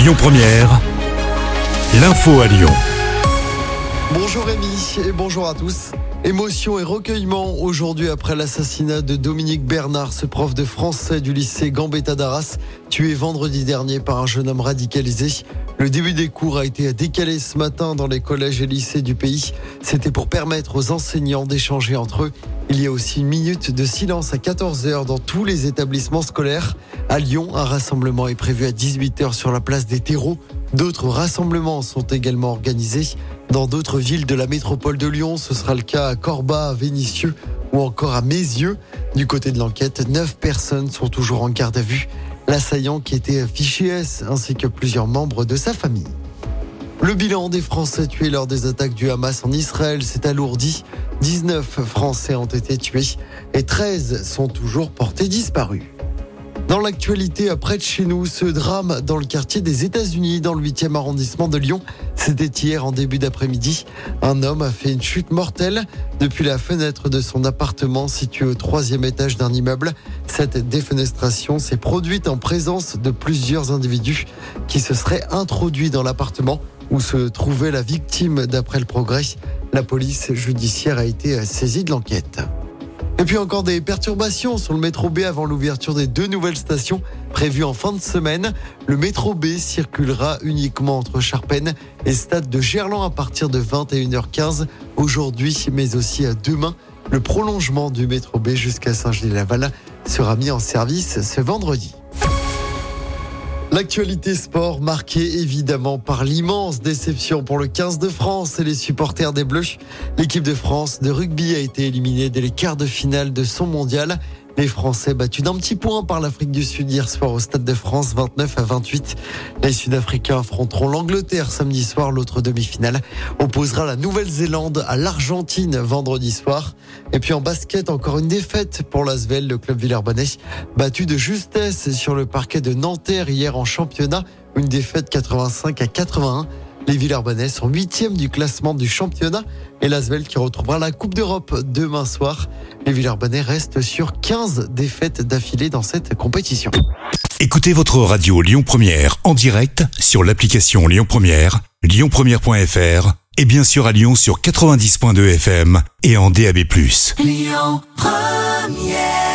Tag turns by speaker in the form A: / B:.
A: Lyon Première, l'info à Lyon.
B: Bonjour Rémi et bonjour à tous. Émotion et recueillement aujourd'hui après l'assassinat de Dominique Bernard, ce prof de français du lycée Gambetta d'Arras, tué vendredi dernier par un jeune homme radicalisé. Le début des cours a été décalé ce matin dans les collèges et lycées du pays. C'était pour permettre aux enseignants d'échanger entre eux. Il y a aussi une minute de silence à 14h dans tous les établissements scolaires. À Lyon, un rassemblement est prévu à 18h sur la place des terreaux. D'autres rassemblements sont également organisés. Dans d'autres villes de la métropole de Lyon, ce sera le cas à Corba, à Vénissieux ou encore à Mézieux. Du côté de l'enquête, neuf personnes sont toujours en garde à vue. L'assaillant qui était fiché S ainsi que plusieurs membres de sa famille. Le bilan des Français tués lors des attaques du Hamas en Israël s'est alourdi. 19 Français ont été tués et 13 sont toujours portés disparus. Dans l'actualité, près de chez nous, ce drame dans le quartier des États-Unis, dans le 8e arrondissement de Lyon, c'était hier en début d'après-midi. Un homme a fait une chute mortelle depuis la fenêtre de son appartement situé au troisième étage d'un immeuble. Cette défenestration s'est produite en présence de plusieurs individus qui se seraient introduits dans l'appartement où se trouvait la victime d'après le progrès. La police judiciaire a été saisie de l'enquête. Et puis encore des perturbations sur le métro B avant l'ouverture des deux nouvelles stations prévues en fin de semaine. Le métro B circulera uniquement entre Charpennes et Stade de Gerland à partir de 21h15 aujourd'hui, mais aussi à demain. Le prolongement du métro B jusqu'à Saint-Gilles-Laval sera mis en service ce vendredi. L'actualité sport marquée évidemment par l'immense déception pour le 15 de France et les supporters des Bleus. L'équipe de France de rugby a été éliminée dès les quarts de finale de son mondial. Les Français battus d'un petit point par l'Afrique du Sud hier soir au Stade de France, 29 à 28. Les Sud-Africains affronteront l'Angleterre samedi soir. L'autre demi-finale opposera la Nouvelle-Zélande à l'Argentine vendredi soir. Et puis en basket, encore une défaite pour l'Asvel, le club villers-banais, battu de justesse sur le parquet de Nanterre hier en championnat. Une défaite 85 à 81. Les Villers-Banais sont huitièmes du classement du championnat et l'Asvel qui retrouvera la Coupe d'Europe demain soir. Les Villers-Banais restent sur 15 défaites d'affilée dans cette compétition.
A: Écoutez votre radio Lyon Première en direct sur l'application Lyon Première, lyonpremière.fr et bien sûr à Lyon sur 90.2 FM et en DAB+. Lyon Première